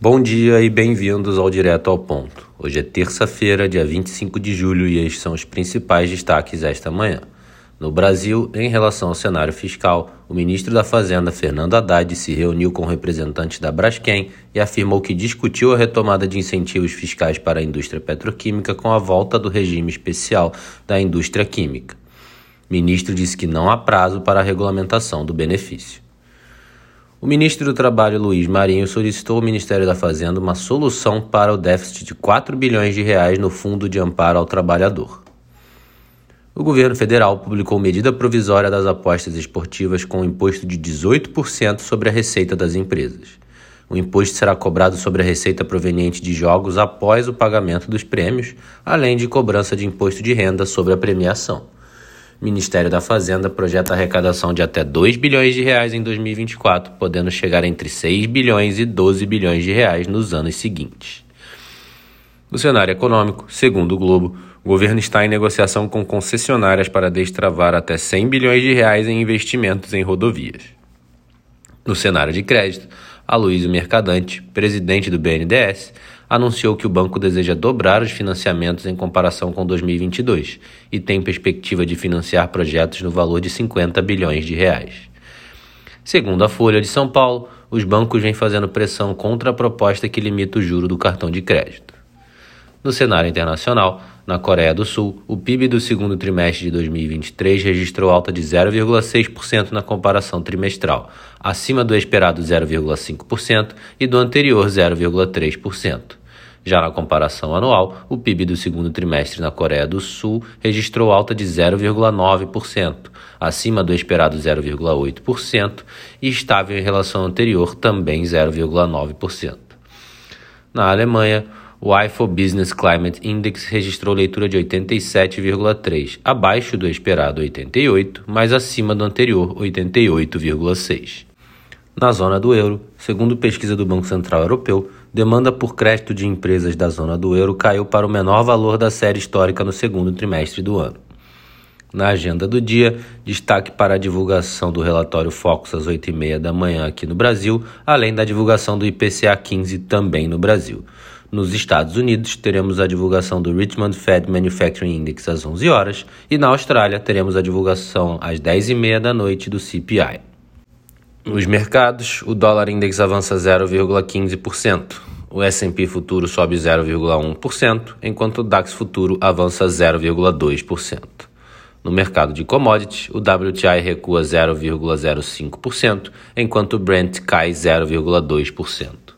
Bom dia e bem-vindos ao Direto ao Ponto. Hoje é terça-feira, dia 25 de julho, e estes são os principais destaques esta manhã. No Brasil, em relação ao cenário fiscal, o ministro da Fazenda, Fernando Haddad, se reuniu com representantes da Braskem e afirmou que discutiu a retomada de incentivos fiscais para a indústria petroquímica com a volta do regime especial da indústria química. O ministro disse que não há prazo para a regulamentação do benefício. O ministro do Trabalho, Luiz Marinho, solicitou ao Ministério da Fazenda uma solução para o déficit de 4 bilhões de reais no Fundo de Amparo ao Trabalhador. O governo federal publicou medida provisória das apostas esportivas com um imposto de 18% sobre a receita das empresas. O imposto será cobrado sobre a receita proveniente de jogos após o pagamento dos prêmios, além de cobrança de imposto de renda sobre a premiação. Ministério da Fazenda projeta arrecadação de até 2 bilhões de reais em 2024, podendo chegar entre 6 bilhões e 12 bilhões de reais nos anos seguintes. No cenário econômico, segundo o Globo, o governo está em negociação com concessionárias para destravar até 100 bilhões de reais em investimentos em rodovias. No cenário de crédito, Aloysio Mercadante, presidente do BNDES, anunciou que o banco deseja dobrar os financiamentos em comparação com 2022 e tem perspectiva de financiar projetos no valor de 50 bilhões de reais. Segundo a Folha de São Paulo, os bancos vêm fazendo pressão contra a proposta que limita o juro do cartão de crédito. No cenário internacional, na Coreia do Sul, o PIB do segundo trimestre de 2023 registrou alta de 0,6% na comparação trimestral, acima do esperado 0,5% e do anterior 0,3%. Já na comparação anual, o PIB do segundo trimestre na Coreia do Sul registrou alta de 0,9%, acima do esperado 0,8%, e estável em relação ao anterior, também 0,9%. Na Alemanha, o IFO Business Climate Index registrou leitura de 87,3, abaixo do esperado 88, mas acima do anterior 88,6. Na zona do euro, segundo pesquisa do Banco Central Europeu, demanda por crédito de empresas da zona do euro caiu para o menor valor da série histórica no segundo trimestre do ano. Na agenda do dia, destaque para a divulgação do relatório Focus às 8h30 da manhã aqui no Brasil, além da divulgação do IPCA 15 também no Brasil. Nos Estados Unidos, teremos a divulgação do Richmond Fed Manufacturing Index às 11 horas e na Austrália teremos a divulgação às 10h30 da noite do CPI. Nos mercados, o dólar index avança 0,15%, o S&P futuro sobe 0,1%, enquanto o DAX futuro avança 0,2%. No mercado de commodities, o WTI recua 0,05%, enquanto o Brent cai 0,2%.